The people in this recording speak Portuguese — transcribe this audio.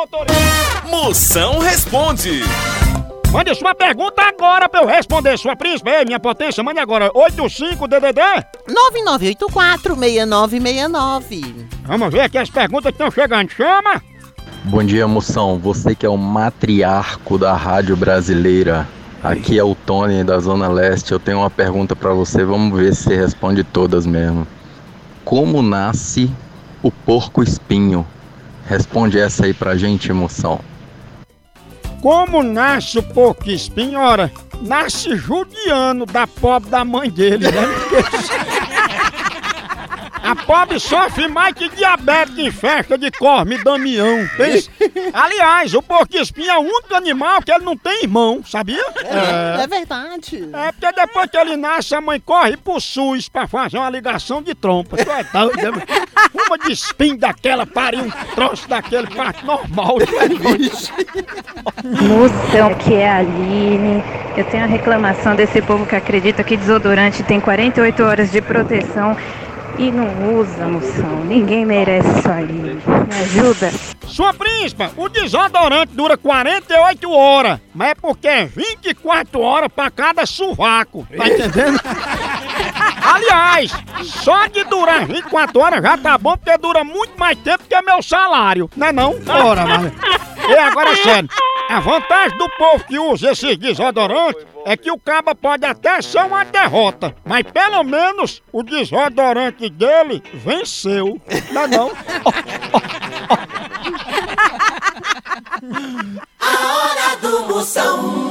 motorista. Moção responde. Mande sua pergunta agora pra eu responder, sua príncipe. Ei, minha potência, mande agora. 85DDD. 9984-6969. Vamos ver aqui as perguntas que estão chegando. Chama. Bom dia, moção. Você que é o matriarco da rádio brasileira. Aqui é o Tony da Zona Leste. Eu tenho uma pergunta pra você. Vamos ver se você responde todas mesmo. Como nasce o porco espinho? Responde essa aí pra gente, moção. Como nasce o porco espinho? Ora, nasce judiano da pobre da mãe dele, né? A pobre sofre mais que diabetes em festa de Corme e Damião. Aliás, o porco espinho é o único animal que ele não tem irmão, sabia? É, é verdade. É porque depois que ele nasce, a mãe corre pro SUS pra fazer uma ligação de trompa. Tu é doido, né? Uma de espinho daquela, pariu um troço daquele, parte normal. É. Moção, que é a Aline. Eu tenho uma reclamação desse povo que acredita que desodorante tem 48 horas de proteção e não usa, moção. Ninguém merece isso aí. Me ajuda? Sua príncipa, o desodorante dura 48 horas, mas é porque é 24 horas pra cada sovaco. Tá entendendo? Aliás, só de durar 24 horas já tá bom, porque dura muito mais tempo que meu salário. Não é não? Ora, mas... E agora, sério, a vantagem do povo que usa esses desodorantes é que o caba pode até ser uma derrota, mas pelo menos o desodorante dele venceu. Não é não? A hora do Moção.